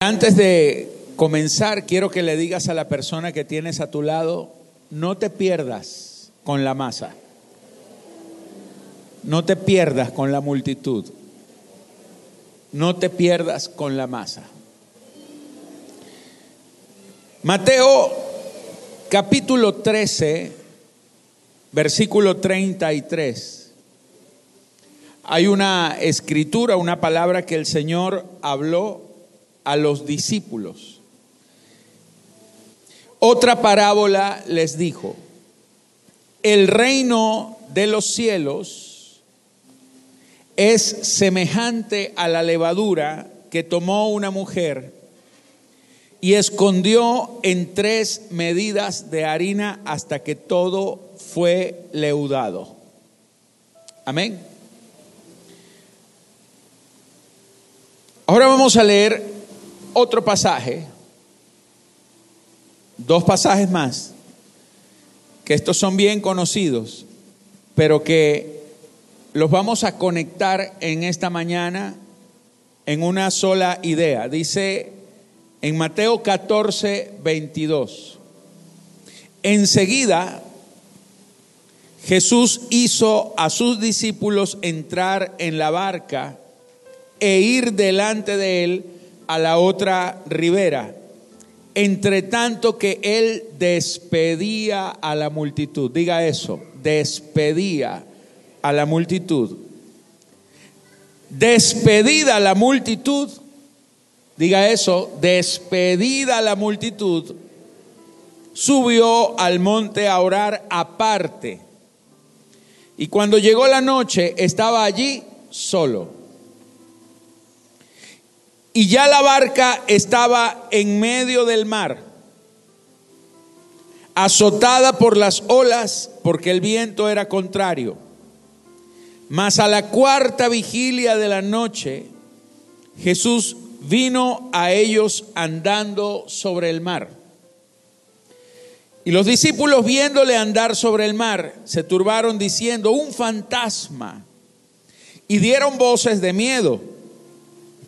Antes de comenzar, quiero que le digas a la persona que tienes a tu lado, no te pierdas con la masa. No te pierdas con la multitud. No te pierdas con la masa. Mateo capítulo 13, versículo 33. Hay una escritura, una palabra que el Señor habló a los discípulos. Otra parábola les dijo, el reino de los cielos es semejante a la levadura que tomó una mujer y escondió en tres medidas de harina hasta que todo fue leudado. Amén. Ahora vamos a leer otro pasaje, dos pasajes más, que estos son bien conocidos, pero que los vamos a conectar en esta mañana en una sola idea. Dice en Mateo 14, 22. Enseguida Jesús hizo a sus discípulos entrar en la barca e ir delante de él a la otra ribera, entre tanto que él despedía a la multitud. Diga eso, despedía a la multitud. Despedida la multitud, diga eso, despedida la multitud, subió al monte a orar aparte. Y cuando llegó la noche estaba allí solo. Y ya la barca estaba en medio del mar, azotada por las olas, porque el viento era contrario. Mas a la cuarta vigilia de la noche, Jesús vino a ellos andando sobre el mar. Y los discípulos viéndole andar sobre el mar, se turbaron diciendo, un fantasma, y dieron voces de miedo.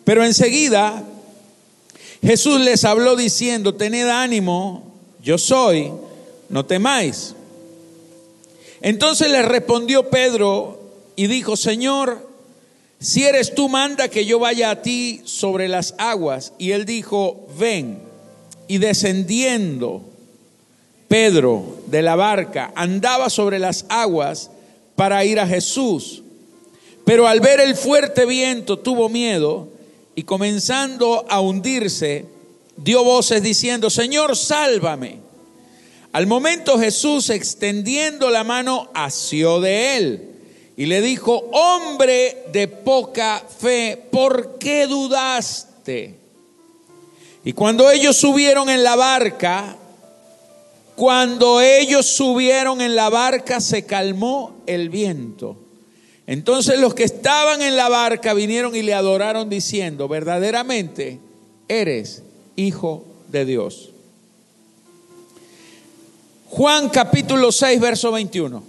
Pero enseguida Jesús les habló diciendo, tened ánimo, yo soy, no temáis. Entonces le respondió Pedro y dijo, Señor, si eres tú, manda que yo vaya a ti sobre las aguas. Y él dijo, ven. Y descendiendo Pedro de la barca, andaba sobre las aguas para ir a Jesús. Pero al ver el fuerte viento tuvo miedo y comenzando a hundirse, dio voces diciendo, Señor, sálvame. Al momento Jesús, extendiendo la mano, asió de él y le dijo, hombre de poca fe, ¿por qué dudaste? Y cuando ellos subieron en la barca, cuando ellos subieron en la barca, se calmó el viento. Entonces los que estaban en la barca vinieron y le adoraron diciendo, verdaderamente eres hijo de Dios. Juan capítulo 6, verso 21.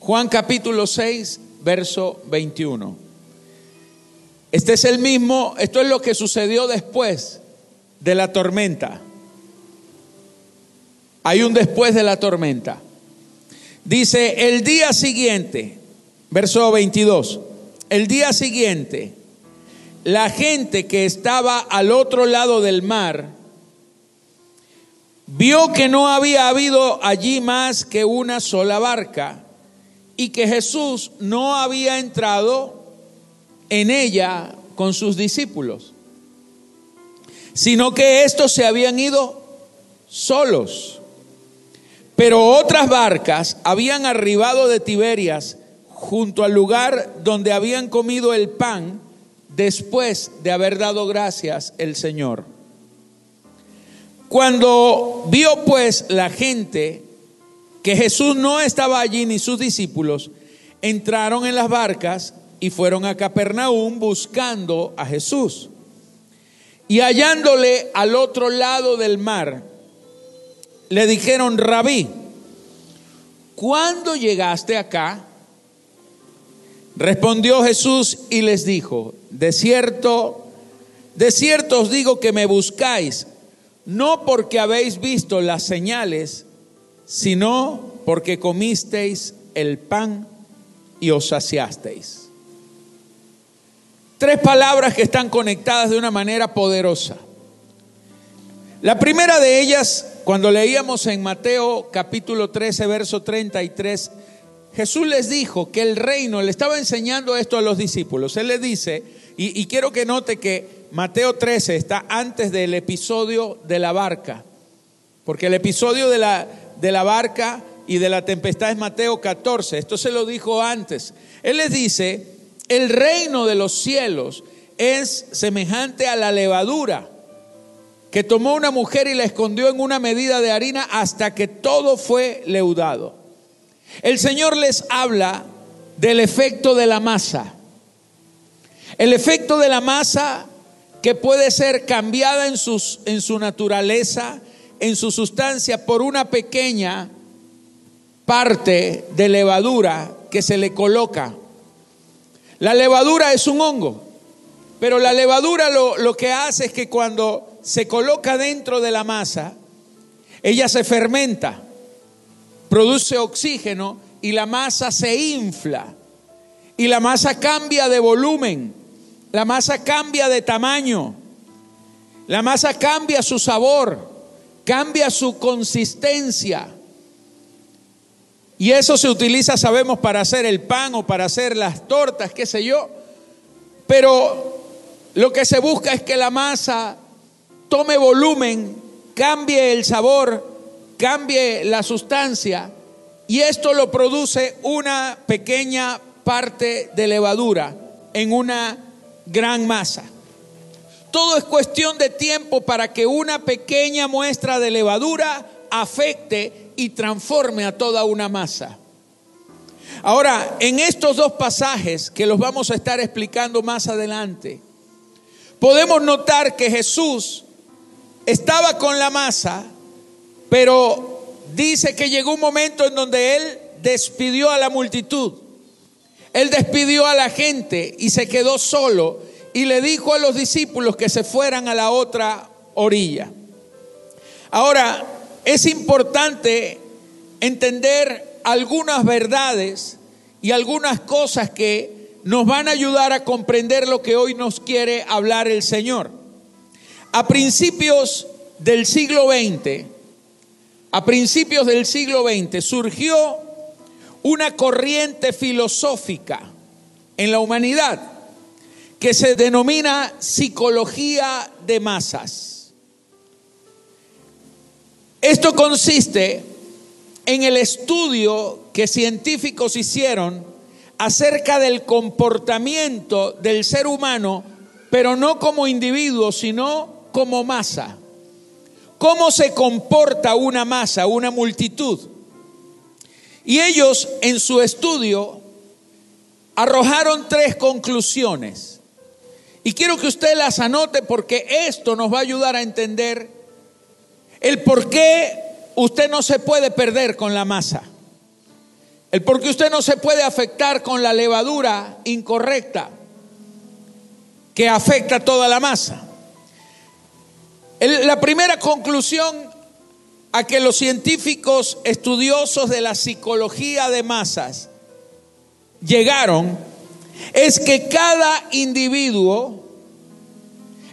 Juan capítulo 6, verso 21. Este es el mismo, esto es lo que sucedió después de la tormenta. Hay un después de la tormenta. Dice, el día siguiente, Verso 22. El día siguiente, la gente que estaba al otro lado del mar vio que no había habido allí más que una sola barca y que Jesús no había entrado en ella con sus discípulos, sino que estos se habían ido solos. Pero otras barcas habían arribado de Tiberias junto al lugar donde habían comido el pan después de haber dado gracias el Señor. Cuando vio pues la gente que Jesús no estaba allí ni sus discípulos, entraron en las barcas y fueron a Capernaum buscando a Jesús. Y hallándole al otro lado del mar, le dijeron, rabí, ¿cuándo llegaste acá? Respondió Jesús y les dijo, de cierto de cierto os digo que me buscáis, no porque habéis visto las señales, sino porque comisteis el pan y os saciasteis. Tres palabras que están conectadas de una manera poderosa. La primera de ellas, cuando leíamos en Mateo capítulo 13, verso 33, Jesús les dijo que el reino, le estaba enseñando esto a los discípulos. Él les dice, y, y quiero que note que Mateo 13 está antes del episodio de la barca, porque el episodio de la, de la barca y de la tempestad es Mateo 14, esto se lo dijo antes. Él les dice, el reino de los cielos es semejante a la levadura que tomó una mujer y la escondió en una medida de harina hasta que todo fue leudado. El Señor les habla del efecto de la masa. El efecto de la masa que puede ser cambiada en, sus, en su naturaleza, en su sustancia, por una pequeña parte de levadura que se le coloca. La levadura es un hongo, pero la levadura lo, lo que hace es que cuando se coloca dentro de la masa, ella se fermenta, produce oxígeno y la masa se infla y la masa cambia de volumen la masa cambia de tamaño. La masa cambia su sabor, cambia su consistencia. Y eso se utiliza, sabemos, para hacer el pan o para hacer las tortas, qué sé yo. Pero lo que se busca es que la masa tome volumen, cambie el sabor, cambie la sustancia. Y esto lo produce una pequeña parte de levadura en una gran masa. Todo es cuestión de tiempo para que una pequeña muestra de levadura afecte y transforme a toda una masa. Ahora, en estos dos pasajes que los vamos a estar explicando más adelante, podemos notar que Jesús estaba con la masa, pero dice que llegó un momento en donde Él despidió a la multitud. Él despidió a la gente y se quedó solo y le dijo a los discípulos que se fueran a la otra orilla. Ahora, es importante entender algunas verdades y algunas cosas que nos van a ayudar a comprender lo que hoy nos quiere hablar el Señor. A principios del siglo XX, a principios del siglo XX surgió una corriente filosófica en la humanidad que se denomina psicología de masas. Esto consiste en el estudio que científicos hicieron acerca del comportamiento del ser humano, pero no como individuo, sino como masa. ¿Cómo se comporta una masa, una multitud? Y ellos en su estudio arrojaron tres conclusiones. Y quiero que usted las anote porque esto nos va a ayudar a entender el por qué usted no se puede perder con la masa. El por qué usted no se puede afectar con la levadura incorrecta que afecta toda la masa. La primera conclusión a que los científicos estudiosos de la psicología de masas llegaron es que cada individuo,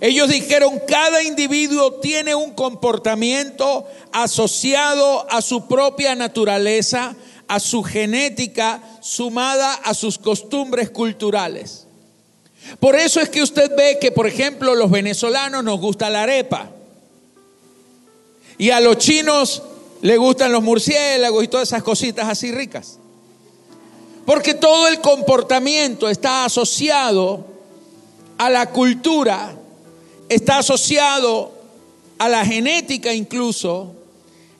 ellos dijeron, cada individuo tiene un comportamiento asociado a su propia naturaleza, a su genética, sumada a sus costumbres culturales. Por eso es que usted ve que, por ejemplo, los venezolanos nos gusta la arepa. Y a los chinos le gustan los murciélagos y todas esas cositas así ricas. Porque todo el comportamiento está asociado a la cultura, está asociado a la genética incluso,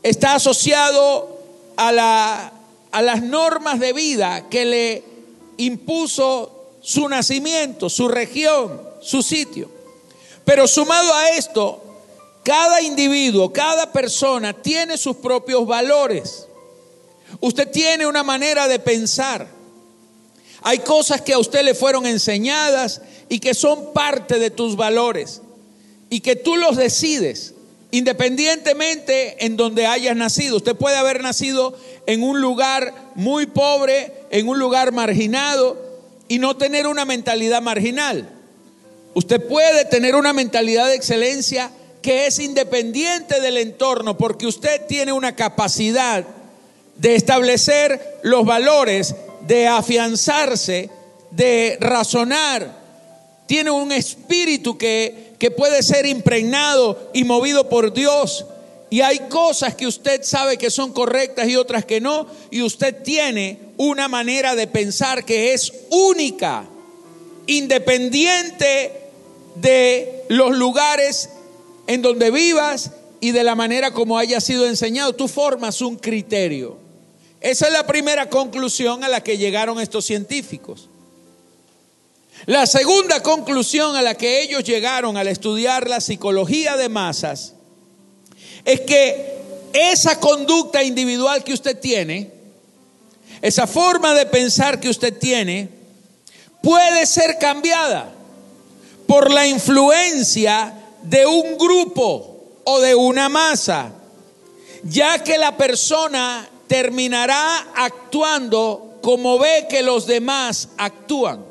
está asociado a, la, a las normas de vida que le impuso su nacimiento, su región, su sitio. Pero sumado a esto, cada individuo, cada persona tiene sus propios valores. Usted tiene una manera de pensar. Hay cosas que a usted le fueron enseñadas y que son parte de tus valores. y que tú los decides, independientemente en donde hayas nacido. Usted puede haber nacido en un lugar muy pobre, en un lugar marginado y no tener una mentalidad marginal. Usted puede tener una mentalidad de excelencia que es independiente del entorno porque usted tiene una capacidad de establecer los valores, de afianzarse, de razonar. Tiene un espíritu que, que puede ser impregnado y movido por Dios. Y hay cosas que usted sabe que son correctas y otras que no. Y usted tiene una manera de pensar que es única, independiente de los lugares en donde vivas y de la manera como haya sido enseñado. Tú formas un criterio. Esa es la primera conclusión a la que llegaron estos científicos. La segunda conclusión a la que ellos llegaron al estudiar la psicología de masas es que esa conducta individual que usted tiene, esa forma de pensar que usted tiene, puede ser cambiada por la influencia de un grupo o de una masa, ya que la persona terminará actuando como ve que los demás actúan.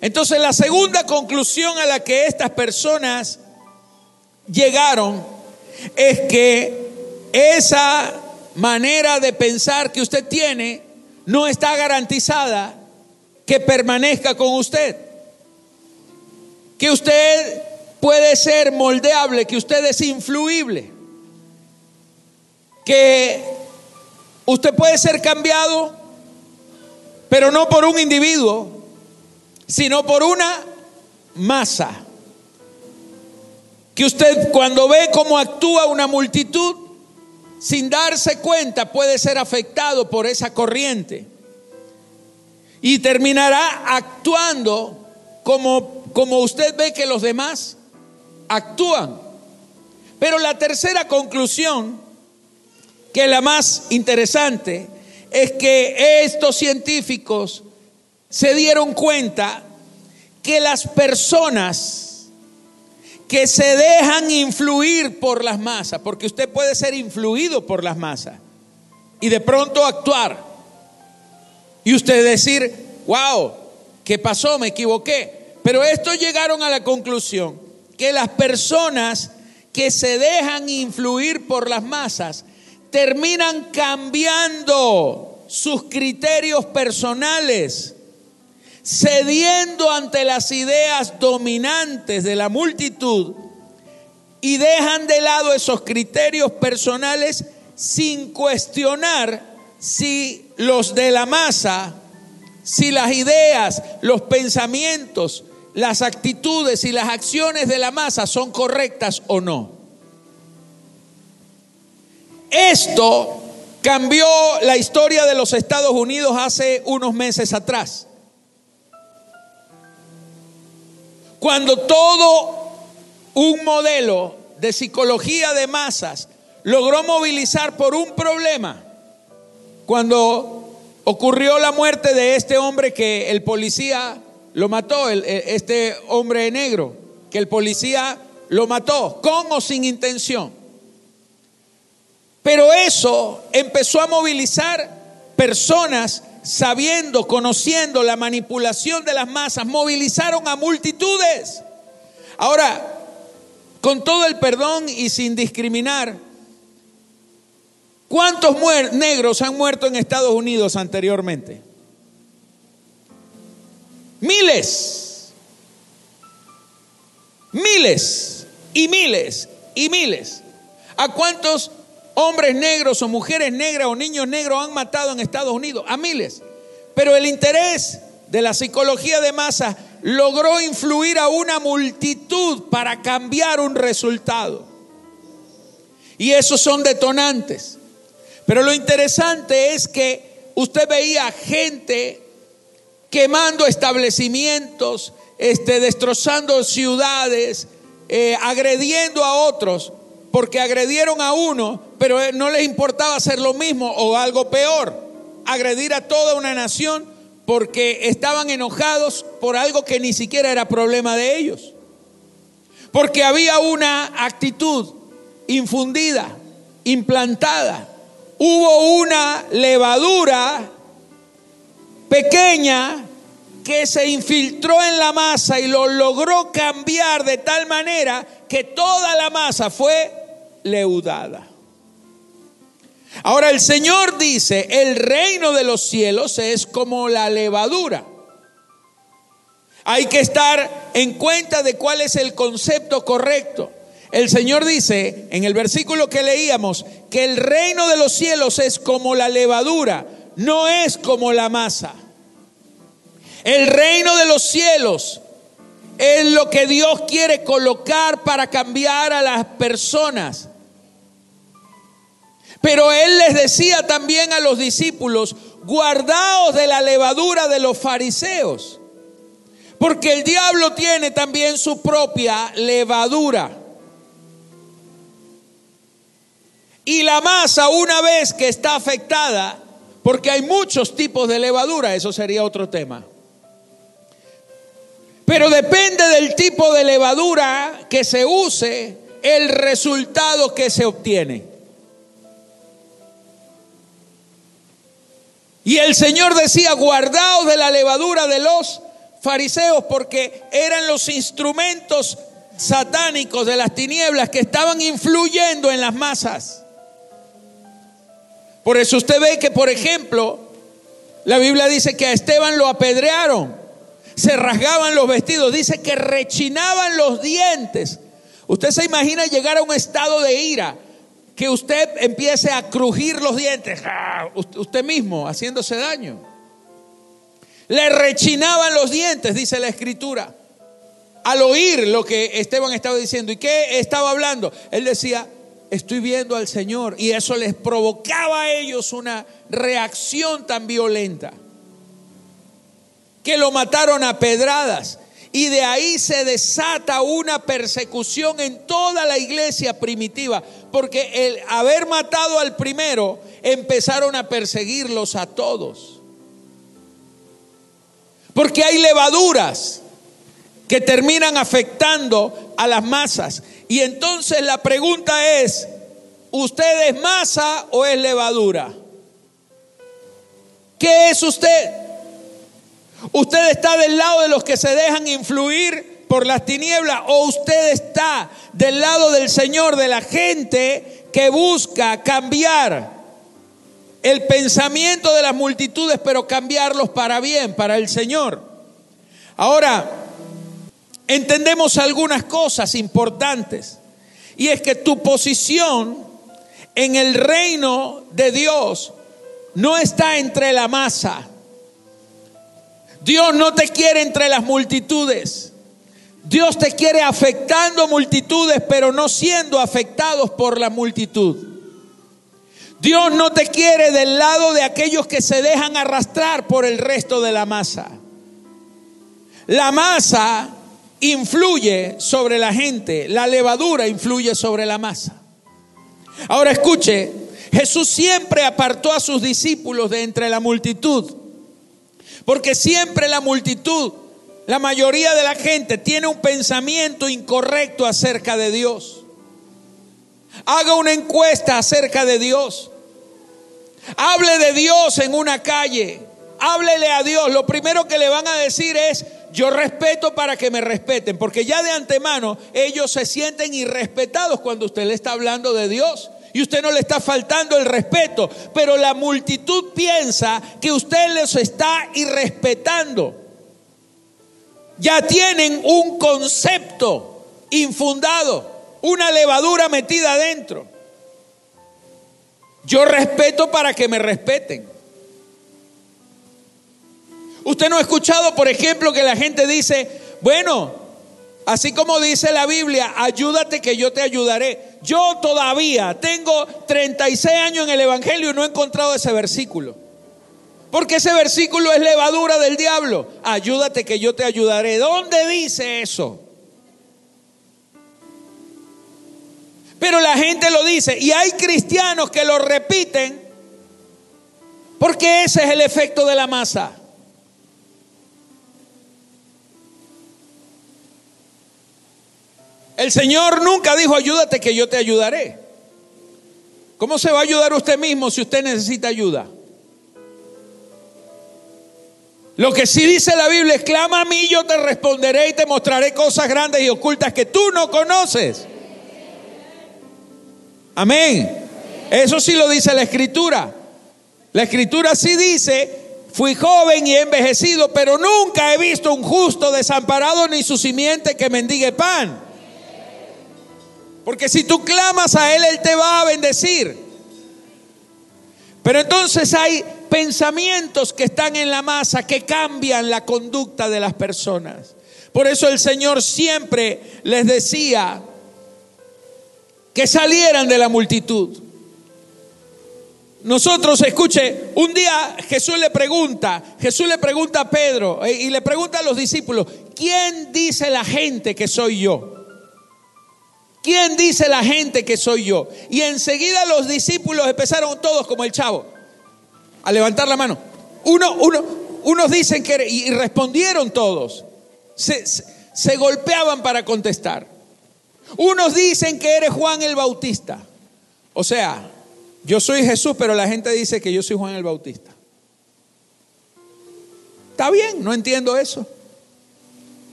Entonces la segunda conclusión a la que estas personas llegaron es que esa manera de pensar que usted tiene no está garantizada que permanezca con usted. Que usted puede ser moldeable, que usted es influible. Que Usted puede ser cambiado, pero no por un individuo, sino por una masa. Que usted cuando ve cómo actúa una multitud, sin darse cuenta puede ser afectado por esa corriente. Y terminará actuando como, como usted ve que los demás actúan. Pero la tercera conclusión que la más interesante es que estos científicos se dieron cuenta que las personas que se dejan influir por las masas, porque usted puede ser influido por las masas y de pronto actuar y usted decir, wow, ¿qué pasó? Me equivoqué. Pero estos llegaron a la conclusión que las personas que se dejan influir por las masas terminan cambiando sus criterios personales, cediendo ante las ideas dominantes de la multitud y dejan de lado esos criterios personales sin cuestionar si los de la masa, si las ideas, los pensamientos, las actitudes y las acciones de la masa son correctas o no. Esto cambió la historia de los Estados Unidos hace unos meses atrás. Cuando todo un modelo de psicología de masas logró movilizar por un problema, cuando ocurrió la muerte de este hombre que el policía lo mató, este hombre negro, que el policía lo mató, con o sin intención. Pero eso empezó a movilizar personas sabiendo, conociendo la manipulación de las masas, movilizaron a multitudes. Ahora, con todo el perdón y sin discriminar, ¿cuántos negros han muerto en Estados Unidos anteriormente? Miles. Y miles y miles. ¿A cuántos hombres negros o mujeres negras o niños negros han matado en Estados Unidos, a miles. Pero el interés de la psicología de masa logró influir a una multitud para cambiar un resultado. Y esos son detonantes. Pero lo interesante es que usted veía gente quemando establecimientos, este, destrozando ciudades, eh, agrediendo a otros, porque agredieron a uno, pero no les importaba hacer lo mismo o algo peor, agredir a toda una nación porque estaban enojados por algo que ni siquiera era problema de ellos. Porque había una actitud infundida, implantada. Hubo una levadura pequeña que se infiltró en la masa y lo logró cambiar de tal manera que toda la masa fue leudada. Ahora el Señor dice, el reino de los cielos es como la levadura. Hay que estar en cuenta de cuál es el concepto correcto. El Señor dice en el versículo que leíamos que el reino de los cielos es como la levadura, no es como la masa. El reino de los cielos es lo que Dios quiere colocar para cambiar a las personas. Pero Él les decía también a los discípulos, guardaos de la levadura de los fariseos, porque el diablo tiene también su propia levadura. Y la masa, una vez que está afectada, porque hay muchos tipos de levadura, eso sería otro tema. Pero depende del tipo de levadura que se use, el resultado que se obtiene. Y el Señor decía, guardaos de la levadura de los fariseos, porque eran los instrumentos satánicos de las tinieblas que estaban influyendo en las masas. Por eso usted ve que, por ejemplo, la Biblia dice que a Esteban lo apedrearon se rasgaban los vestidos, dice que rechinaban los dientes. Usted se imagina llegar a un estado de ira, que usted empiece a crujir los dientes, usted mismo haciéndose daño. Le rechinaban los dientes, dice la escritura, al oír lo que Esteban estaba diciendo. ¿Y qué estaba hablando? Él decía, estoy viendo al Señor. Y eso les provocaba a ellos una reacción tan violenta que lo mataron a pedradas. Y de ahí se desata una persecución en toda la iglesia primitiva, porque el haber matado al primero empezaron a perseguirlos a todos. Porque hay levaduras que terminan afectando a las masas. Y entonces la pregunta es, ¿usted es masa o es levadura? ¿Qué es usted? ¿Usted está del lado de los que se dejan influir por las tinieblas o usted está del lado del Señor, de la gente que busca cambiar el pensamiento de las multitudes, pero cambiarlos para bien, para el Señor? Ahora, entendemos algunas cosas importantes y es que tu posición en el reino de Dios no está entre la masa Dios no te quiere entre las multitudes. Dios te quiere afectando multitudes, pero no siendo afectados por la multitud. Dios no te quiere del lado de aquellos que se dejan arrastrar por el resto de la masa. La masa influye sobre la gente, la levadura influye sobre la masa. Ahora escuche, Jesús siempre apartó a sus discípulos de entre la multitud. Porque siempre la multitud, la mayoría de la gente tiene un pensamiento incorrecto acerca de Dios. Haga una encuesta acerca de Dios. Hable de Dios en una calle. Háblele a Dios. Lo primero que le van a decir es, yo respeto para que me respeten. Porque ya de antemano ellos se sienten irrespetados cuando usted le está hablando de Dios y usted no le está faltando el respeto, pero la multitud piensa que usted les está irrespetando. Ya tienen un concepto infundado, una levadura metida adentro. Yo respeto para que me respeten. Usted no ha escuchado, por ejemplo, que la gente dice, bueno, Así como dice la Biblia, ayúdate que yo te ayudaré. Yo todavía tengo 36 años en el Evangelio y no he encontrado ese versículo. Porque ese versículo es levadura del diablo. Ayúdate que yo te ayudaré. ¿Dónde dice eso? Pero la gente lo dice y hay cristianos que lo repiten porque ese es el efecto de la masa. El Señor nunca dijo, ayúdate que yo te ayudaré. ¿Cómo se va a ayudar usted mismo si usted necesita ayuda? Lo que sí dice la Biblia es, clama a mí, yo te responderé y te mostraré cosas grandes y ocultas que tú no conoces. Amén. Eso sí lo dice la escritura. La escritura sí dice, fui joven y envejecido, pero nunca he visto un justo desamparado ni su simiente que mendigue pan. Porque si tú clamas a Él, Él te va a bendecir. Pero entonces hay pensamientos que están en la masa que cambian la conducta de las personas. Por eso el Señor siempre les decía que salieran de la multitud. Nosotros, escuche, un día Jesús le pregunta, Jesús le pregunta a Pedro eh, y le pregunta a los discípulos, ¿quién dice la gente que soy yo? ¿Quién dice la gente que soy yo? Y enseguida los discípulos empezaron todos como el chavo a levantar la mano. Uno, uno, unos dicen que y respondieron todos. Se, se golpeaban para contestar. Unos dicen que eres Juan el Bautista. O sea, yo soy Jesús, pero la gente dice que yo soy Juan el Bautista. Está bien, no entiendo eso.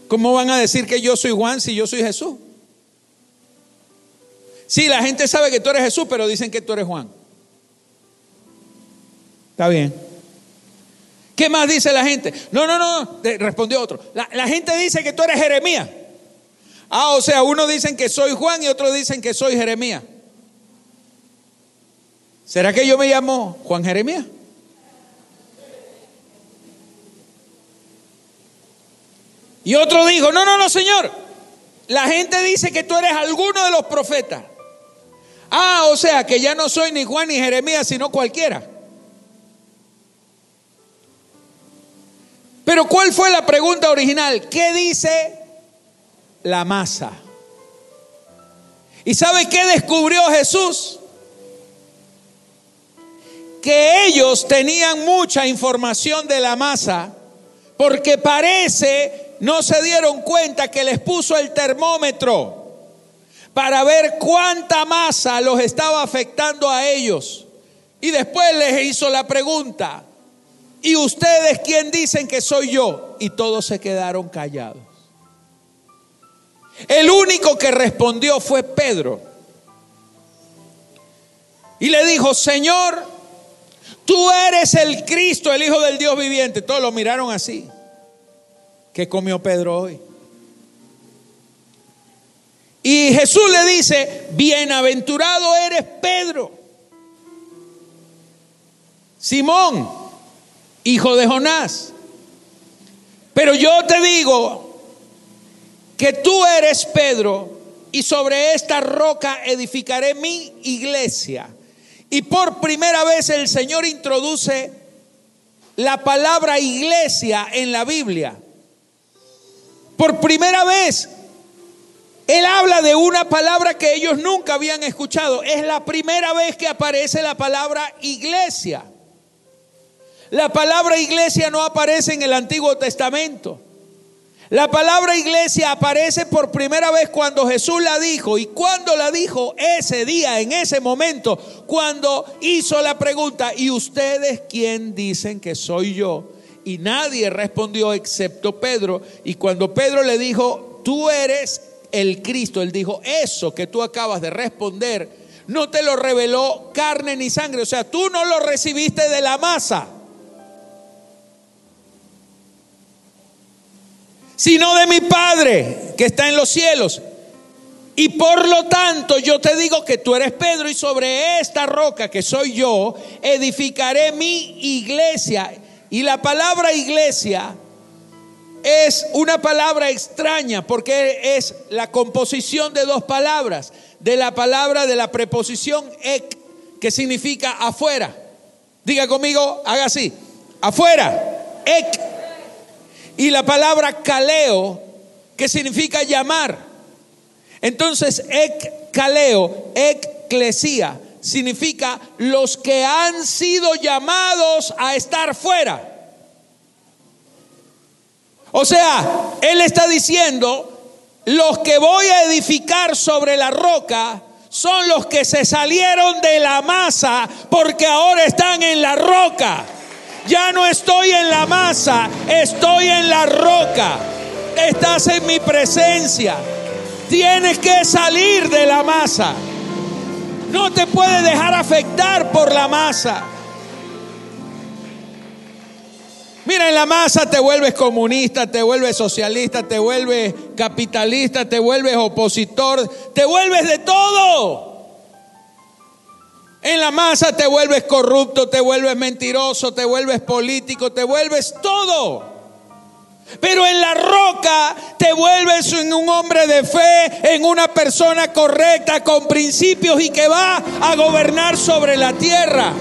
¿Cómo van a decir que yo soy Juan si yo soy Jesús? Sí, la gente sabe que tú eres Jesús, pero dicen que tú eres Juan. Está bien. ¿Qué más dice la gente? No, no, no, respondió otro. La, gente dice que tú eres Jeremías. Ah, o sea, unos dicen que soy Juan y otros dicen que soy Jeremías. ¿Será que yo me llamo Juan Jeremías? Y otro dijo, no, no, no, Señor. La gente dice que tú eres alguno de los profetas. Ah, o sea que ya no soy ni Juan ni Jeremías, sino cualquiera. Pero ¿cuál fue la pregunta original? ¿Qué dice la masa? ¿Y sabe qué descubrió Jesús? Que ellos tenían mucha información de la masa porque parece no se dieron cuenta que les puso el termómetro para ver cuánta masa los estaba afectando a ellos. Y después les hizo la pregunta, ¿y ustedes quién dicen que soy yo? Y todos se quedaron callados. El único que respondió fue Pedro. Y le dijo, Señor, tú eres el Cristo, el Hijo del Dios viviente. Todos lo miraron así. ¿Qué comió Pedro hoy? Y Jesús le dice, bienaventurado eres Pedro, Simón, hijo de Jonás. Pero yo te digo que tú eres Pedro y sobre esta roca edificaré mi iglesia. Y por primera vez el Señor introduce la palabra iglesia en la Biblia. Por primera vez él habla de una palabra que ellos nunca habían escuchado. Es la primera vez que aparece la palabra iglesia. La palabra iglesia no aparece en el Antiguo Testamento. La palabra iglesia aparece por primera vez cuando Jesús la dijo. Y cuando la dijo, ese día, en ese momento, cuando hizo la pregunta, ¿y ustedes quién dicen que soy yo? Y nadie respondió excepto Pedro. Y cuando Pedro le dijo, tú eres el Cristo. Él dijo, eso que tú acabas de responder, no te lo reveló carne ni sangre. O sea, tú no lo recibiste de la masa, sino de mi Padre que está en los cielos. Y por lo tanto yo te digo que tú eres Pedro y sobre esta roca que soy yo edificaré mi iglesia. Y la palabra iglesia es una palabra extraña porque es la composición de dos palabras, de la palabra de la preposición ek, que significa afuera. Diga conmigo, haga así, afuera, ek. Y la palabra kaleo, que significa llamar. Entonces, ek eclesia, significa los que han sido llamados a estar fuera. O sea, Él está diciendo los que voy a edificar sobre la roca son los que se salieron de la masa porque ahora están en la roca. Ya no estoy en la masa, estoy en la roca. Estás en mi presencia. Tienes que salir de la masa. No te puedes dejar afectar por la masa. Mira, en la masa te vuelves comunista, te vuelves socialista, te vuelves capitalista, te vuelves opositor, te vuelves de todo. En la masa te vuelves corrupto, te vuelves mentiroso, te vuelves político, te vuelves todo. Pero en la roca te vuelves en un hombre de fe, en una persona correcta, con principios y que va a gobernar sobre la tierra.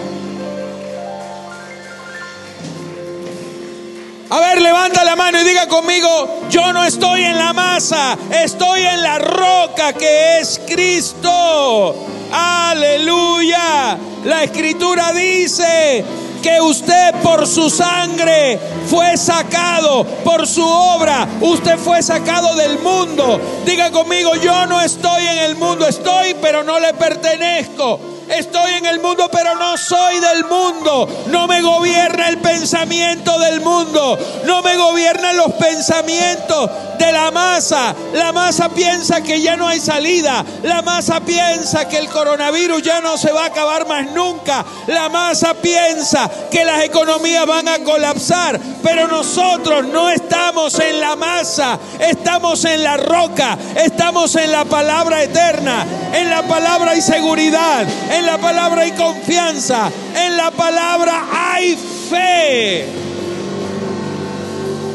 A ver, levanta la mano y diga conmigo, yo no estoy en la masa, estoy en la roca que es Cristo. Aleluya. La escritura dice que usted por su sangre fue sacado, por su obra, usted fue sacado del mundo. Diga conmigo, yo no estoy en el mundo, estoy pero no le pertenezco. Estoy en el mundo, pero no soy del mundo. No me gobierna el pensamiento del mundo. No me gobiernan los pensamientos de la masa. La masa piensa que ya no hay salida. La masa piensa que el coronavirus ya no se va a acabar más nunca. La masa piensa que las economías van a colapsar. Pero nosotros no estamos en la masa. Estamos en la roca. Estamos en la palabra eterna. En la palabra y seguridad. En la palabra hay confianza. En la palabra hay fe.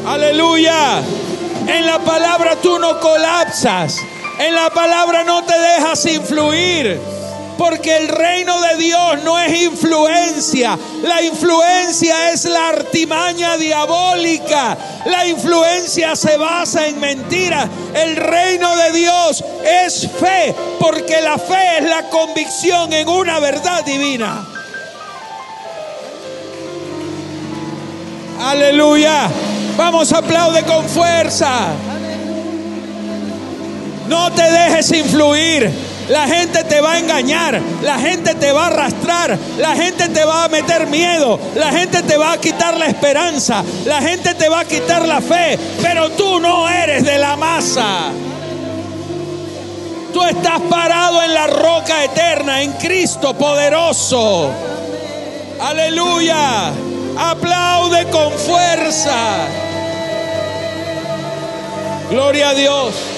Aleluya. En la palabra tú no colapsas. En la palabra no te dejas influir. Porque el reino de Dios no es influencia. La influencia es la artimaña diabólica. La influencia se basa en mentiras. El reino de Dios es fe. Porque la fe es la convicción en una verdad divina. Aleluya. Vamos, aplaude con fuerza. No te dejes influir. La gente te va a engañar, la gente te va a arrastrar, la gente te va a meter miedo, la gente te va a quitar la esperanza, la gente te va a quitar la fe, pero tú no eres de la masa. Tú estás parado en la roca eterna, en Cristo poderoso. Aleluya. Aplaude con fuerza. Gloria a Dios.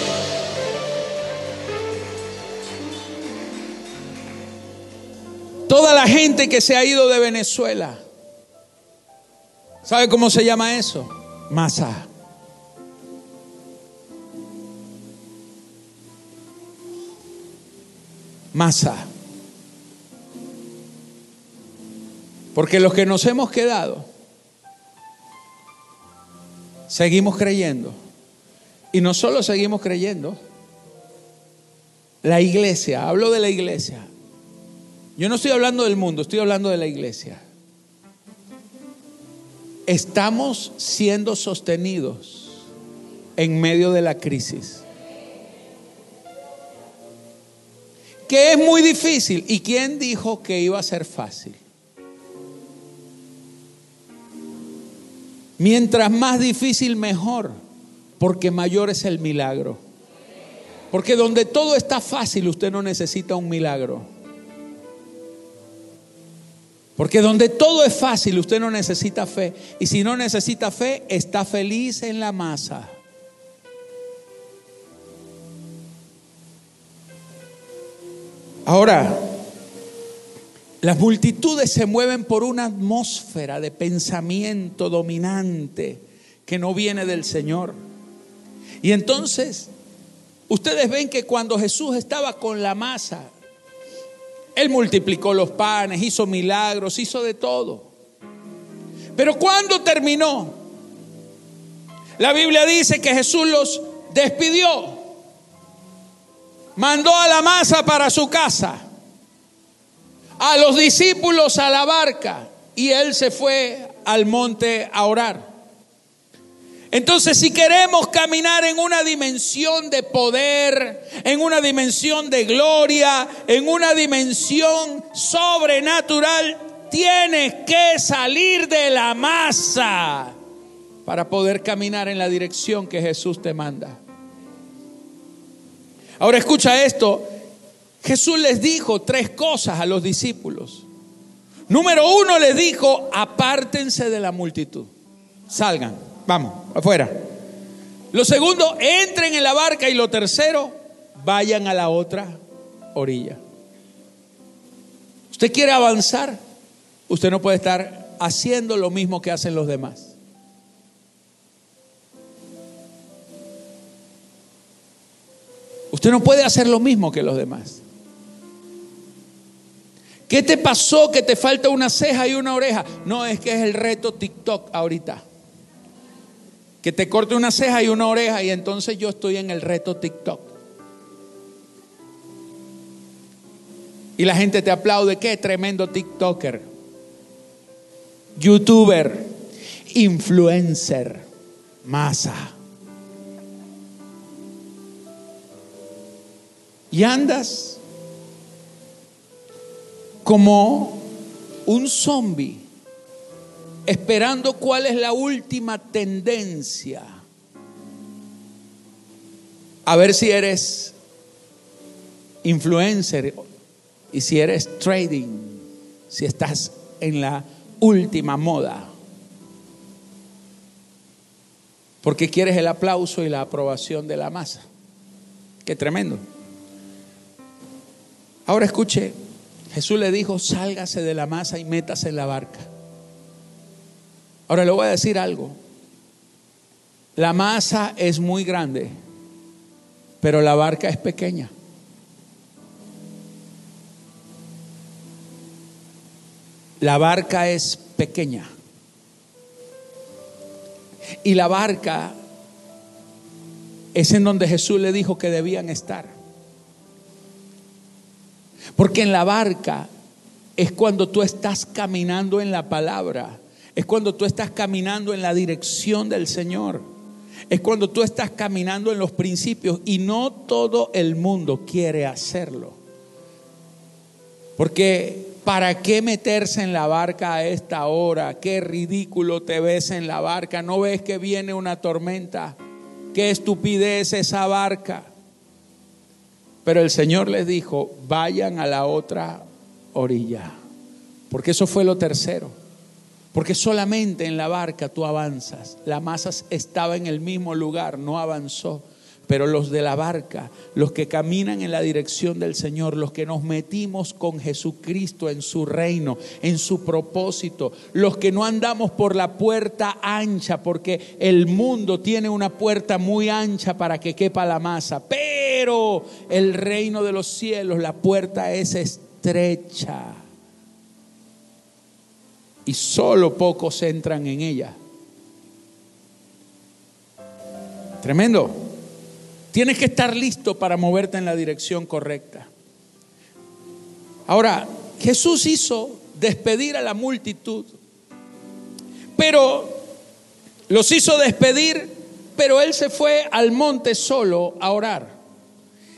Toda la gente que se ha ido de Venezuela, ¿sabe cómo se llama eso? Masa. Masa. Porque los que nos hemos quedado, seguimos creyendo. Y no solo seguimos creyendo, la iglesia, hablo de la iglesia. Yo no estoy hablando del mundo, estoy hablando de la iglesia. Estamos siendo sostenidos en medio de la crisis. Que es muy difícil. ¿Y quién dijo que iba a ser fácil? Mientras más difícil, mejor, porque mayor es el milagro. Porque donde todo está fácil, usted no necesita un milagro. Porque donde todo es fácil, usted no necesita fe. Y si no necesita fe, está feliz en la masa. Ahora, las multitudes se mueven por una atmósfera de pensamiento dominante que no viene del Señor. Y entonces, ustedes ven que cuando Jesús estaba con la masa, Él multiplicó los panes, hizo milagros, hizo de todo. Pero cuando terminó, la Biblia dice que Jesús los despidió, mandó a la masa para su casa a los discípulos a la barca y él se fue al monte a orar. Entonces, si queremos caminar en una dimensión de poder, en una dimensión de gloria, en una dimensión sobrenatural, tienes que salir de la masa para poder caminar en la dirección que Jesús te manda. Ahora escucha esto. Jesús les dijo tres cosas a los discípulos. Número uno les dijo, apártense de la multitud. Salgan, vamos, afuera. Lo segundo, entren en la barca. Y lo tercero, vayan a la otra orilla. Usted quiere avanzar, usted no puede estar haciendo lo mismo que hacen los demás. Usted no puede hacer lo mismo que los demás. ¿Qué te pasó que te falta una ceja y una oreja? No, es que es el reto TikTok ahorita. Que te corte una ceja y una oreja y entonces yo estoy en el reto TikTok. Y la gente te aplaude, qué tremendo TikToker, youtuber, influencer, masa. Y andas como un zombie, esperando cuál es la última tendencia. A ver si eres influencer y si eres trading, si estás en la última moda. Porque quieres el aplauso y la aprobación de la masa. Qué tremendo. Ahora escuche, Jesús le dijo, sálgase de la masa y métase en la barca. Ahora le voy a decir algo. La masa es muy grande, pero la barca es pequeña. La barca es pequeña. Y la barca es en donde Jesús le dijo que debían estar. Porque en la barca es cuando tú estás caminando en la palabra, es cuando tú estás caminando en la dirección del Señor, es cuando tú estás caminando en los principios y no todo el mundo quiere hacerlo. Porque ¿para qué meterse en la barca a esta hora? Qué ridículo te ves en la barca, no ves que viene una tormenta, qué estupidez esa barca. Pero el Señor les dijo, vayan a la otra orilla. Porque eso fue lo tercero. Porque solamente en la barca tú avanzas. La masa estaba en el mismo lugar, no avanzó. Pero los de la barca, los que caminan en la dirección del Señor, los que nos metimos con Jesucristo en su reino, en su propósito, los que no andamos por la puerta ancha, porque el mundo tiene una puerta muy ancha para que quepa la masa, pero el reino de los cielos, la puerta es estrecha. Y solo pocos entran en ella. Tremendo. Tienes que estar listo para moverte en la dirección correcta. Ahora, Jesús hizo despedir a la multitud, pero los hizo despedir, pero él se fue al monte solo a orar.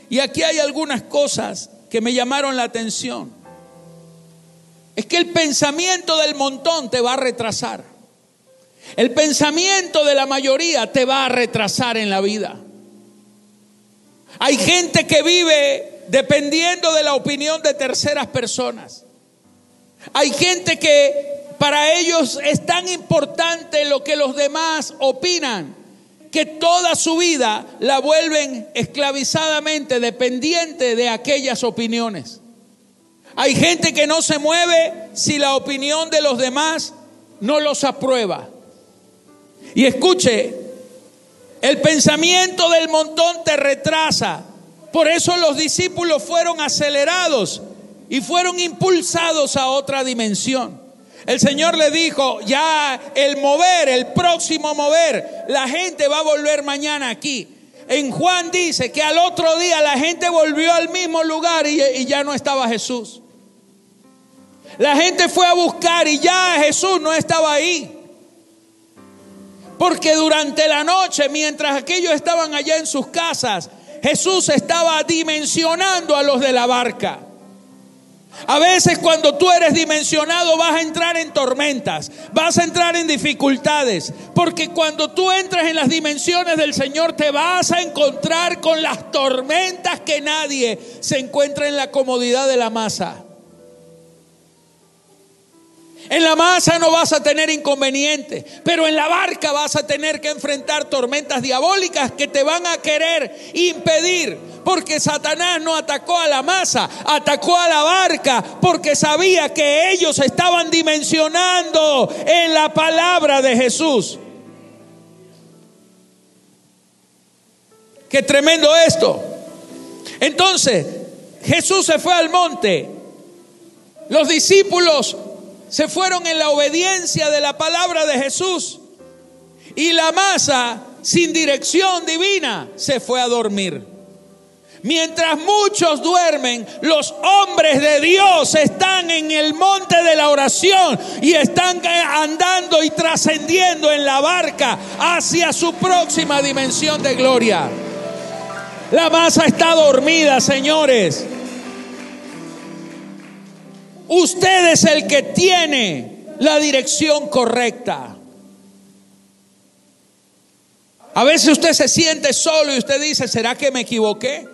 Y aquí hay algunas cosas que me llamaron la atención. Es que el pensamiento del montón te va a retrasar. El pensamiento de la mayoría te va a retrasar en la vida. Hay gente que vive dependiendo de la opinión de terceras personas. Hay gente que para ellos es tan importante lo que los demás opinan que toda su vida la vuelven esclavizadamente dependiente de aquellas opiniones. Hay gente que no se mueve si la opinión de los demás no los aprueba. Y escuche, el pensamiento del montón te retrasa. Por eso los discípulos fueron acelerados y fueron impulsados a otra dimensión. El Señor le dijo, ya el mover, el próximo mover, la gente va a volver mañana aquí. En Juan dice que al otro día la gente volvió al mismo lugar y, ya no estaba Jesús. La gente fue a buscar y ya Jesús no estaba ahí. Porque durante la noche, mientras aquellos estaban allá en sus casas, Jesús estaba dimensionando a los de la barca. A veces cuando tú eres dimensionado vas a entrar en tormentas, vas a entrar en dificultades, porque cuando tú entras en las dimensiones del Señor te vas a encontrar con las tormentas que nadie se encuentra en la comodidad de la masa. En la masa no vas a tener inconvenientes, pero en la barca vas a tener que enfrentar tormentas diabólicas que te van a querer impedir. Porque Satanás no atacó a la masa, atacó a la barca, porque sabía que ellos estaban dimensionando en la palabra de Jesús. Qué tremendo esto. Entonces, Jesús se fue al monte. Los discípulos se fueron en la obediencia de la palabra de Jesús. Y la masa, sin dirección divina, se fue a dormir. Mientras muchos duermen, los hombres de Dios están en el monte de la oración y están andando y trascendiendo en la barca hacia su próxima dimensión de gloria. La masa está dormida, señores. Usted es el que tiene la dirección correcta. A veces usted se siente solo y usted dice, ¿será que me equivoqué?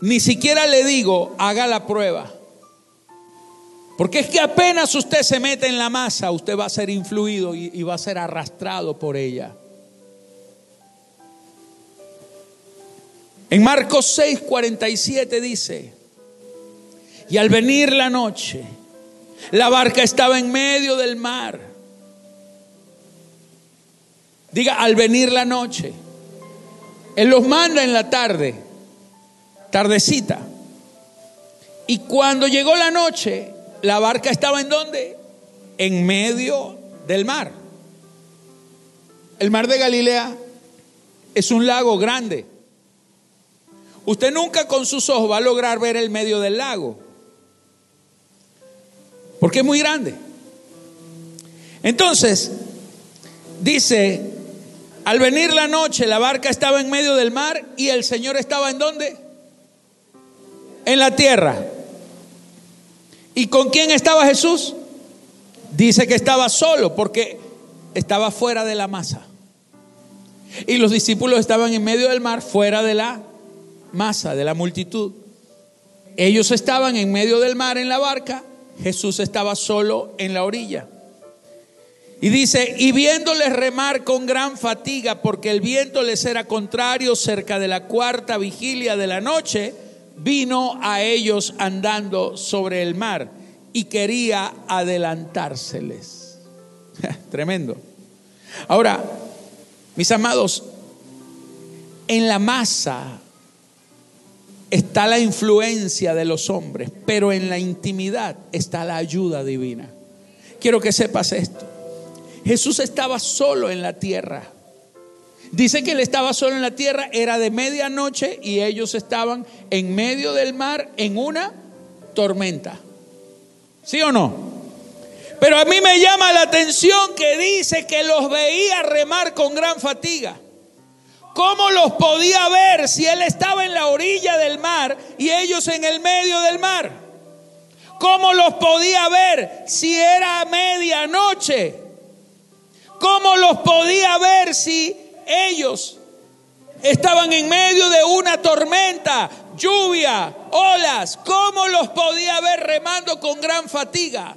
Ni siquiera le digo, haga la prueba. Porque es que apenas usted se mete en la masa, usted va a ser influido y, va a ser arrastrado por ella. En Marcos 6, 47 dice, y al venir la noche, la barca estaba en medio del mar. Diga, al venir la noche. Él los manda en la tarde, tardecita. Y cuando llegó la noche, la barca estaba en dónde? En medio del mar. El mar de Galilea es un lago grande. Usted nunca con sus ojos va a lograr ver el medio del lago porque es muy grande. Entonces, dice, al venir la noche, la barca estaba en medio del mar y el Señor estaba en dónde? En la tierra. ¿Y con quién estaba Jesús? Dice que estaba solo porque estaba fuera de la masa. Y los discípulos estaban en medio del mar, fuera de la masa, de la multitud. Ellos estaban en medio del mar en la barca Jesús estaba solo en la orilla. Y dice, y viéndoles remar con gran fatiga, porque el viento les era contrario cerca de la cuarta vigilia de la noche, vino a ellos andando sobre el mar y quería adelantárseles. Tremendo. Ahora, mis amados, en la masa está la influencia de los hombres, pero en la intimidad está la ayuda divina. Quiero que sepas esto. Jesús estaba solo en la tierra. Dice que él estaba solo en la tierra, era de medianoche y ellos estaban en medio del mar en una tormenta. ¿Sí o no? Pero a mí me llama la atención que dice que los veía remar con gran fatiga. ¿Cómo los podía ver si él estaba en la orilla del mar y ellos en el medio del mar? ¿Cómo los podía ver si era medianoche? ¿Cómo los podía ver si ellos estaban en medio de una tormenta, lluvia, olas? ¿Cómo los podía ver remando con gran fatiga?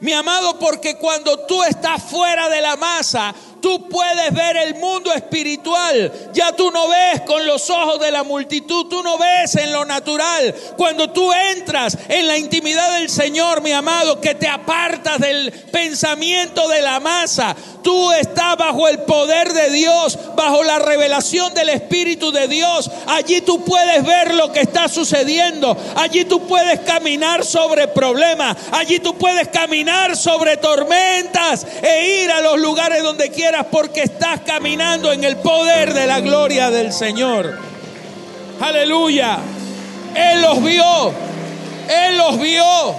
Mi amado, porque cuando tú estás fuera de la masa, tú puedes ver el mundo espiritual. Ya tú no ves con los ojos de la multitud, tú no ves en lo natural. Cuando tú entras en la intimidad del Señor, mi amado, que te apartas del pensamiento de la masa, tú estás bajo el poder de Dios, bajo la revelación del Espíritu de Dios. Allí tú puedes ver lo que está sucediendo. Allí tú puedes caminar sobre problemas. Allí tú puedes caminar sobre tormentas e ir a los lugares donde quieras porque estás caminando en el poder de la gloria del Señor. Aleluya. Él los vio. Él los vio.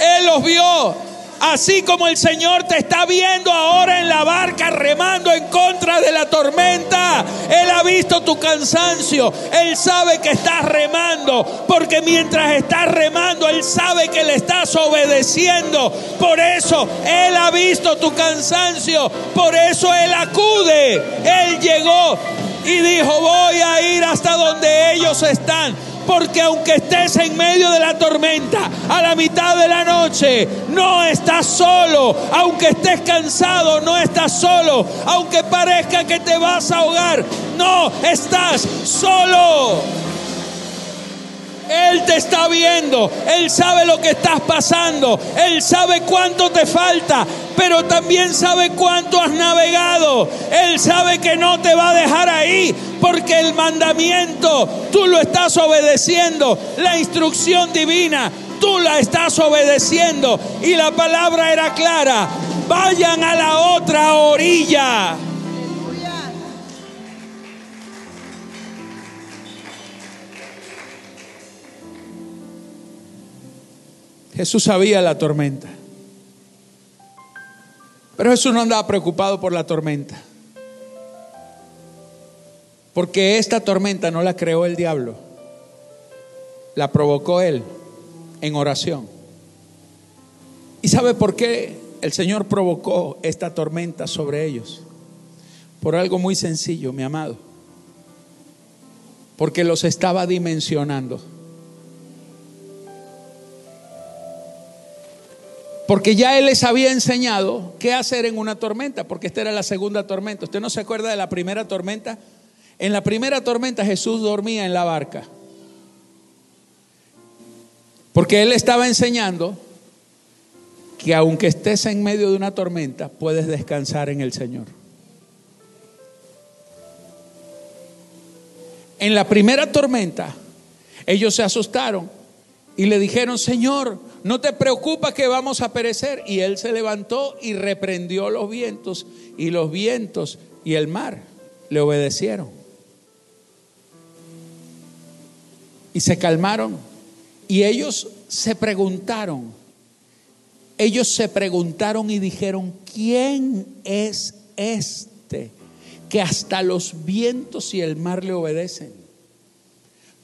Él los vio. Así como el Señor te está viendo ahora en la barca remando en contra de la tormenta, Él ha visto tu cansancio, Él sabe que estás remando, porque mientras estás remando, Él sabe que le estás obedeciendo. Por eso Él ha visto tu cansancio, por eso Él acude. Él llegó y dijo, voy a ir hasta donde ellos están porque aunque estés en medio de la tormenta, a la mitad de la noche, no estás solo. Aunque estés cansado, no estás solo. Aunque parezca que te vas a ahogar, no estás solo. Él te está viendo, Él sabe lo que estás pasando, Él sabe cuánto te falta, pero también sabe cuánto has navegado. Él sabe que no te va a dejar ahí, porque el mandamiento tú lo estás obedeciendo, la instrucción divina tú la estás obedeciendo. Y la palabra era clara, vayan a la otra orilla. Jesús sabía la tormenta. Pero Jesús no andaba preocupado por la tormenta. Porque esta tormenta no la creó el diablo. La provocó él en oración. ¿Y sabe por qué el Señor provocó esta tormenta sobre ellos? Por algo muy sencillo, mi amado. Porque los estaba dimensionando. Porque ya Él les había enseñado qué hacer en una tormenta, porque esta era la segunda tormenta. ¿Usted no se acuerda de la primera tormenta? En la primera tormenta Jesús dormía en la barca. Porque Él estaba enseñando que aunque estés en medio de una tormenta, puedes descansar en el Señor. En la primera tormenta, ellos se asustaron y le dijeron, Señor, no te preocupa que vamos a perecer. Y él se levantó y reprendió los vientos y los vientos y el mar le obedecieron. Y se calmaron. Y ellos se preguntaron, ellos se preguntaron y dijeron, ¿quién es este que hasta los vientos y el mar le obedecen?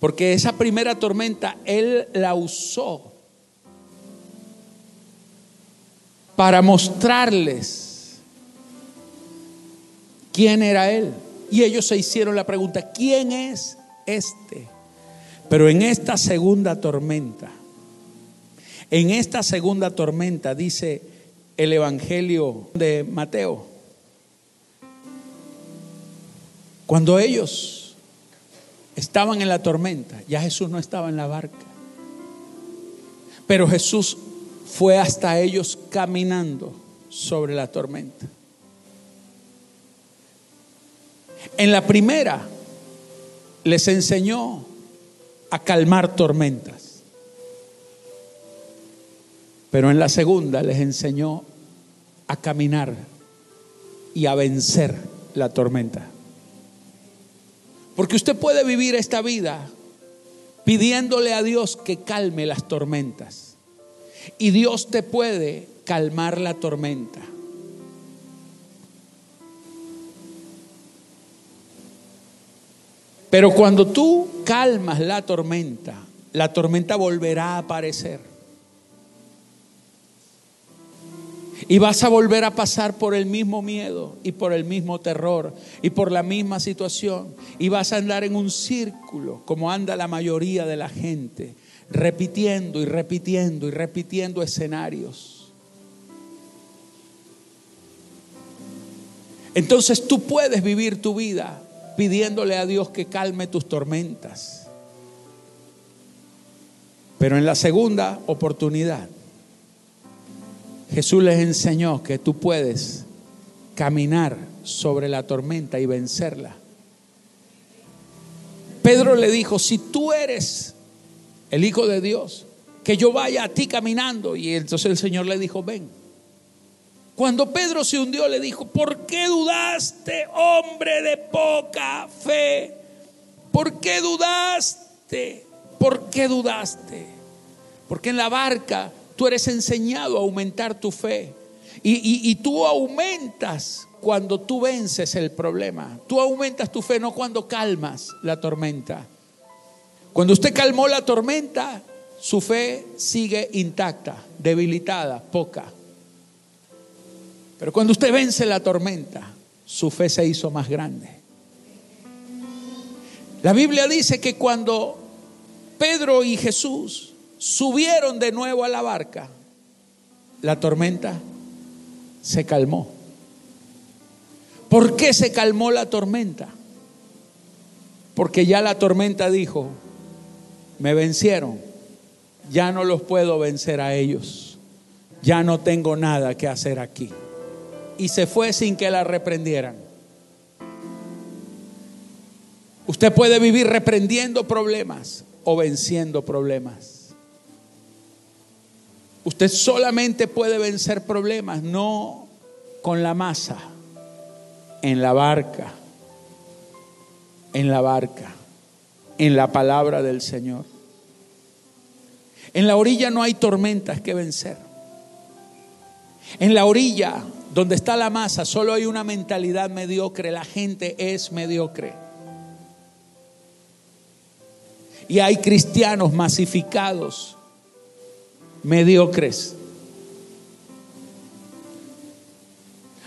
Porque esa primera tormenta Él la usó para mostrarles quién era Él. Y ellos se hicieron la pregunta, ¿quién es este? Pero en esta segunda tormenta, en esta segunda tormenta, dice el Evangelio de Mateo, cuando ellos estaban en la tormenta, ya Jesús no estaba en la barca, pero Jesús fue hasta ellos caminando sobre la tormenta. En la primera les enseñó a calmar tormentas, pero en la segunda les enseñó a caminar y a vencer la tormenta. Porque usted puede vivir esta vida pidiéndole a Dios que calme las tormentas. Y Dios te puede calmar la tormenta. Pero cuando tú calmas la tormenta, la tormenta volverá a aparecer. Y vas a volver a pasar por el mismo miedo y por el mismo terror y por la misma situación. Y vas a andar en un círculo como anda la mayoría de la gente repitiendo y repitiendo y repitiendo escenarios. Entonces tú puedes vivir tu vida pidiéndole a Dios que calme tus tormentas. Pero en la segunda oportunidad, Jesús les enseñó que tú puedes caminar sobre la tormenta y vencerla. Pedro le dijo, si tú eres el Hijo de Dios, que yo vaya a ti caminando. Y entonces el Señor le dijo, ven. Cuando Pedro se hundió, le dijo, ¿por qué dudaste, hombre de poca fe? ¿Por qué dudaste? ¿Por qué dudaste? Porque en la barca tú eres enseñado a aumentar tu fe. Y, y tú aumentas cuando tú vences el problema. Tú aumentas tu fe no cuando calmas la tormenta. Cuando usted calmó la tormenta, su fe sigue intacta, debilitada, poca. Pero cuando usted vence la tormenta, su fe se hizo más grande. La Biblia dice que cuando Pedro y Jesús subieron de nuevo a la barca, la tormenta se calmó. ¿Por qué se calmó la tormenta? Porque ya la tormenta dijo, me vencieron, ya no los puedo vencer a ellos, ya no tengo nada que hacer aquí. Y se fue sin que la reprendieran. Usted puede vivir reprendiendo problemas o venciendo problemas. Usted solamente puede vencer problemas, no con la masa, en la barca, en la barca, en la palabra del Señor. En la orilla no hay tormentas que vencer. En la orilla donde está la masa solo hay una mentalidad mediocre, la gente es mediocre. Y hay cristianos masificados, mediocres.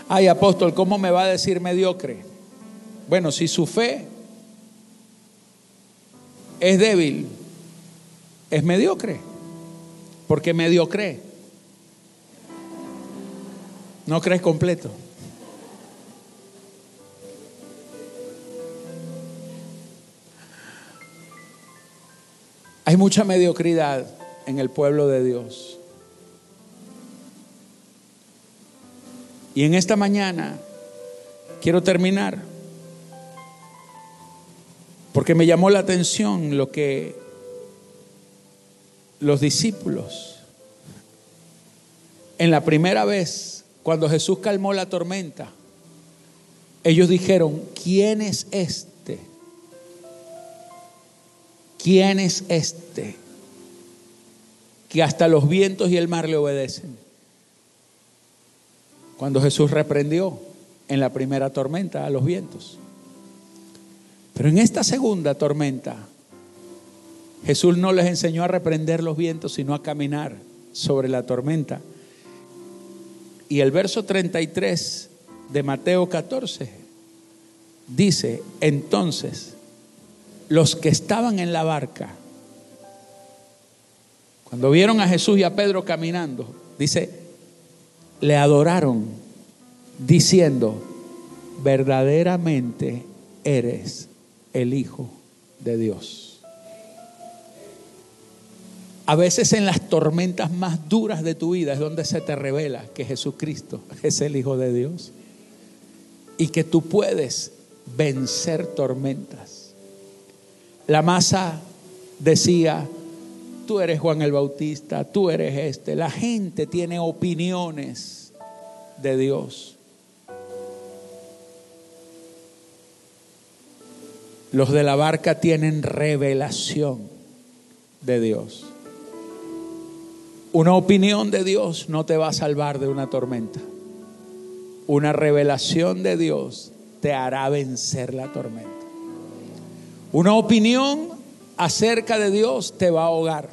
Ay, apóstol, ¿cómo me va a decir mediocre? Bueno, si su fe es débil, es mediocre. Porque medio cree. No crees completo. Hay mucha mediocridad en el pueblo de Dios. Y en esta mañana quiero terminar porque me llamó la atención lo que los discípulos, en la primera vez, cuando Jesús calmó la tormenta, ellos dijeron, ¿quién es este? ¿Quién es este? Que hasta los vientos y el mar le obedecen. Cuando Jesús reprendió en la primera tormenta a los vientos. Pero en esta segunda tormenta, Jesús no les enseñó a reprender los vientos, sino a caminar sobre la tormenta. Y el verso 33 de Mateo 14 dice, entonces, los que estaban en la barca, cuando vieron a Jesús y a Pedro caminando, dice, le adoraron diciendo, verdaderamente eres el Hijo de Dios. A veces en las tormentas más duras de tu vida es donde se te revela que Jesucristo es el Hijo de Dios y que tú puedes vencer tormentas. La masa decía, tú eres Juan el Bautista, tú eres este. La gente tiene opiniones de Dios. Los de la barca tienen revelación de Dios. Una opinión de Dios no te va a salvar de una tormenta. Una revelación de Dios te hará vencer la tormenta. Una opinión acerca de Dios te va a ahogar,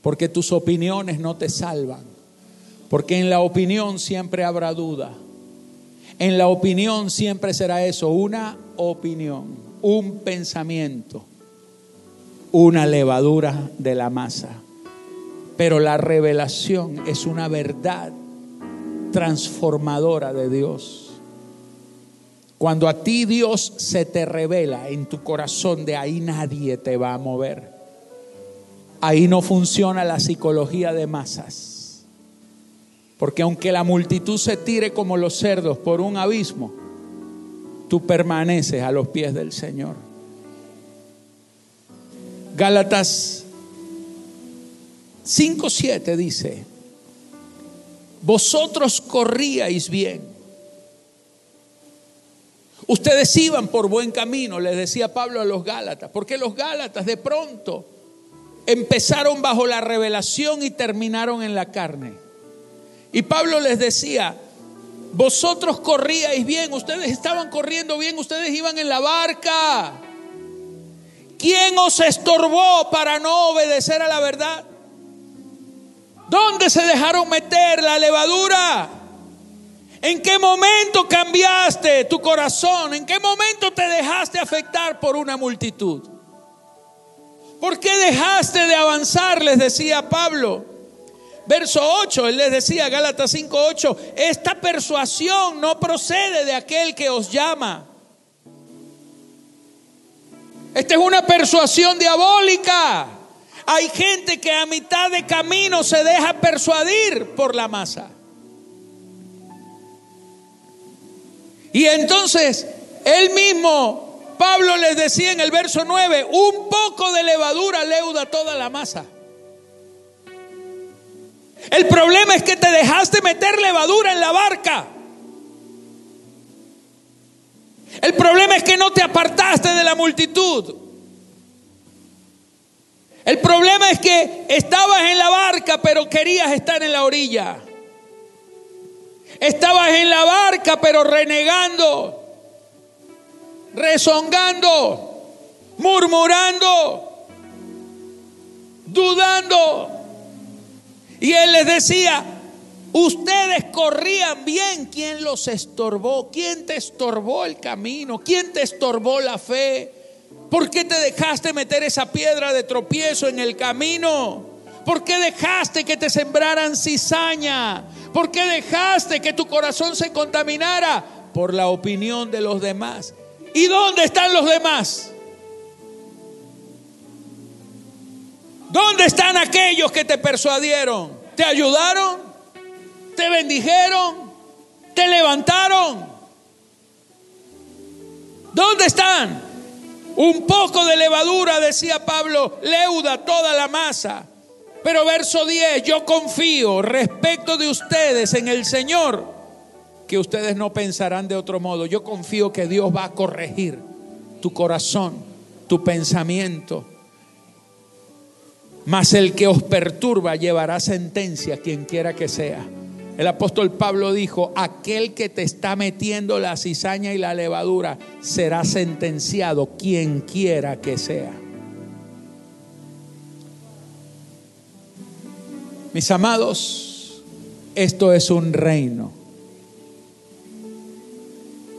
porque tus opiniones no te salvan, porque en la opinión siempre habrá duda. En la opinión siempre será eso, una opinión, un pensamiento, una levadura de la masa. Pero la revelación es una verdad transformadora de Dios. Cuando a ti Dios se te revela en tu corazón, de ahí nadie te va a mover. Ahí no funciona la psicología de masas. Porque aunque la multitud se tire como los cerdos por un abismo, tú permaneces a los pies del Señor. Gálatas 5.7 dice, vosotros corríais bien. Ustedes iban por buen camino, les decía Pablo a los Gálatas, porque los Gálatas de pronto empezaron bajo la revelación y terminaron en la carne. Y Pablo les decía, vosotros corríais bien, ustedes estaban corriendo bien, ustedes iban en la barca. ¿Quién os estorbó para no obedecer a la verdad? ¿Dónde se dejaron meter la levadura? ¿En qué momento cambiaste tu corazón? ¿En qué momento te dejaste afectar por una multitud? ¿Por qué dejaste de avanzar? Les decía Pablo. Verso 8, él les decía, Gálatas 5, 8, esta persuasión no procede de aquel que os llama. Esta es una persuasión diabólica. Hay gente que a mitad de camino se deja persuadir por la masa. Y entonces, él mismo, Pablo les decía en el verso 9, un poco de levadura leuda toda la masa. El problema es que te dejaste meter levadura en la barca. El problema es que no te apartaste de la multitud. El problema es que estabas en la barca, pero querías estar en la orilla. Estabas en la barca, pero renegando, rezongando, murmurando, dudando. Y él les decía, ustedes corrían bien. ¿Quién los estorbó? ¿Quién te estorbó el camino? ¿Quién te estorbó la fe? ¿Por qué te dejaste meter esa piedra de tropiezo en el camino? ¿Por qué dejaste que te sembraran cizaña? ¿Por qué dejaste que tu corazón se contaminara? Por la opinión de los demás. ¿Y dónde están los demás? ¿Dónde están aquellos que te persuadieron? ¿Te ayudaron? ¿Te bendijeron? ¿Te levantaron? ¿Dónde están? Un poco de levadura, decía Pablo, leuda toda la masa. Pero verso 10, yo confío respecto de ustedes en el Señor, que ustedes no pensarán de otro modo. Yo confío que Dios va a corregir tu corazón, tu pensamiento. Mas el que os perturba llevará sentencia, quien quiera que sea. El apóstol Pablo dijo, aquel que te está metiendo la cizaña y la levadura será sentenciado, quien quiera que sea. Mis amados, esto es un reino.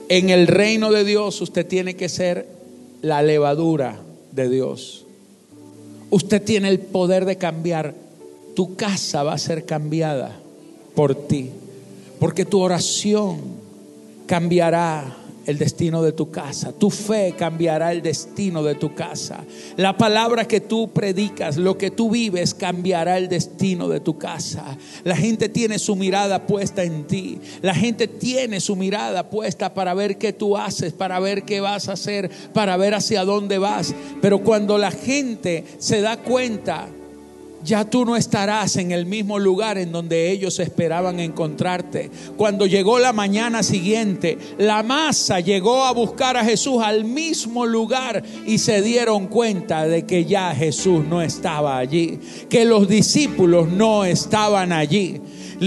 En el reino de Dios usted tiene que ser la levadura de Dios. Usted tiene el poder de cambiar. Tu casa va a ser cambiada por ti. Porque tu oración cambiará el destino de tu casa. Tu fe cambiará el destino de tu casa. La palabra que tú predicas, lo que tú vives, cambiará el destino de tu casa. La gente tiene su mirada puesta en ti. La gente tiene su mirada puesta para ver qué tú haces, para ver qué vas a hacer, para ver hacia dónde vas. Pero cuando la gente se da cuenta ya tú no estarás en el mismo lugar en donde ellos esperaban encontrarte. Cuando llegó la mañana siguiente, la masa llegó a buscar a Jesús al mismo lugar y se dieron cuenta de que ya Jesús no estaba allí, que los discípulos no estaban allí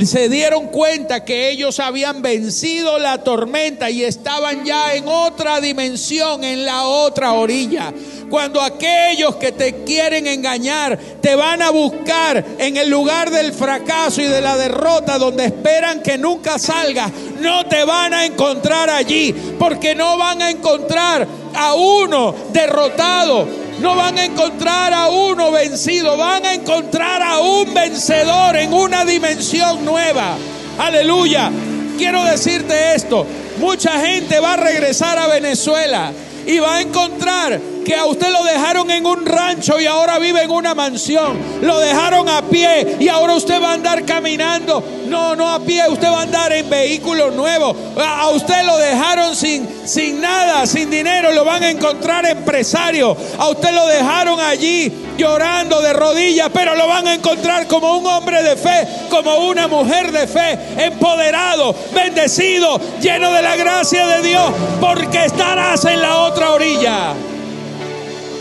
se dieron cuenta que ellos habían vencido la tormenta y estaban ya en otra dimensión, en la otra orilla. Cuando aquellos que te quieren engañar te van a buscar en el lugar del fracaso y de la derrota donde esperan que nunca salgas, no te van a encontrar allí porque no van a encontrar a uno derrotado, no van a encontrar a uno vencido, van a encontrar a un vencedor en una dimensión nueva. Aleluya. Quiero decirte esto, mucha gente va a regresar a Venezuela y va a encontrar que a usted lo dejaron en un rancho y ahora vive en una mansión. Lo dejaron a pie y ahora usted va a andar caminando. No, no a pie, usted va a andar en vehículos nuevos. A usted lo dejaron sin, sin nada, sin dinero. Lo van a encontrar empresario. A usted lo dejaron allí llorando de rodillas, pero lo van a encontrar como un hombre de fe, como una mujer de fe, empoderado, bendecido, lleno de la gracia de Dios, porque estarás en la otra orilla.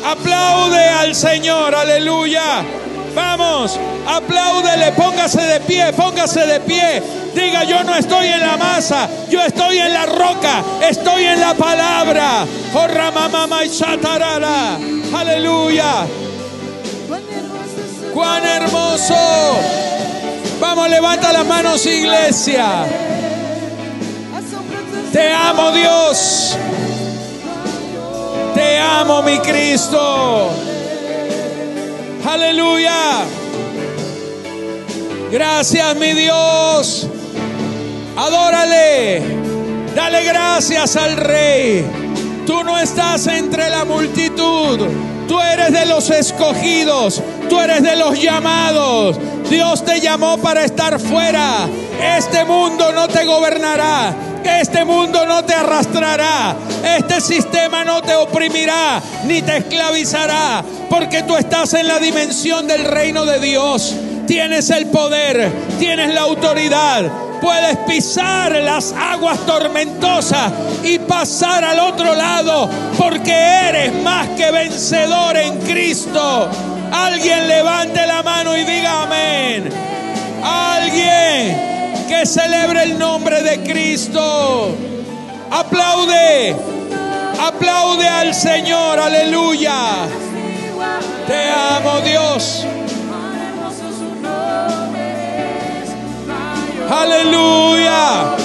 Aplaude al Señor, aleluya. Vamos, apláudele, póngase de pie, póngase de pie. Diga, yo no estoy en la masa, yo estoy en la roca, estoy en la palabra. Aleluya. Cuán hermoso. Vamos, levanta las manos, iglesia. Te amo, Dios. Te amo, mi Cristo. Aleluya. Gracias, mi Dios. Adórale. Dale gracias al Rey. Tú no estás entre la multitud. Tú eres de los escogidos. Tú eres de los llamados. Dios te llamó para estar fuera. Este mundo no te gobernará. Este mundo no te arrastrará. Este sistema no te oprimirá ni te esclavizará. Porque tú estás en la dimensión del reino de Dios. Tienes el poder, tienes la autoridad. Puedes pisar las aguas tormentosas y pasar al otro lado porque eres más que vencedor en Cristo. Alguien levante la mano y diga amén. Alguien que celebre el nombre de Cristo. Aplaude, aplaude al Señor, aleluya. Te amo Dios. Aleluya.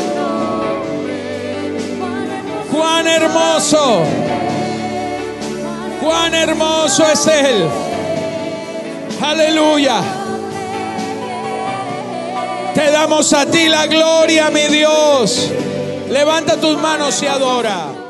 Cuán hermoso. Cuán hermoso es Él. Aleluya. Te damos a ti la gloria, mi Dios. Levanta tus manos y adora.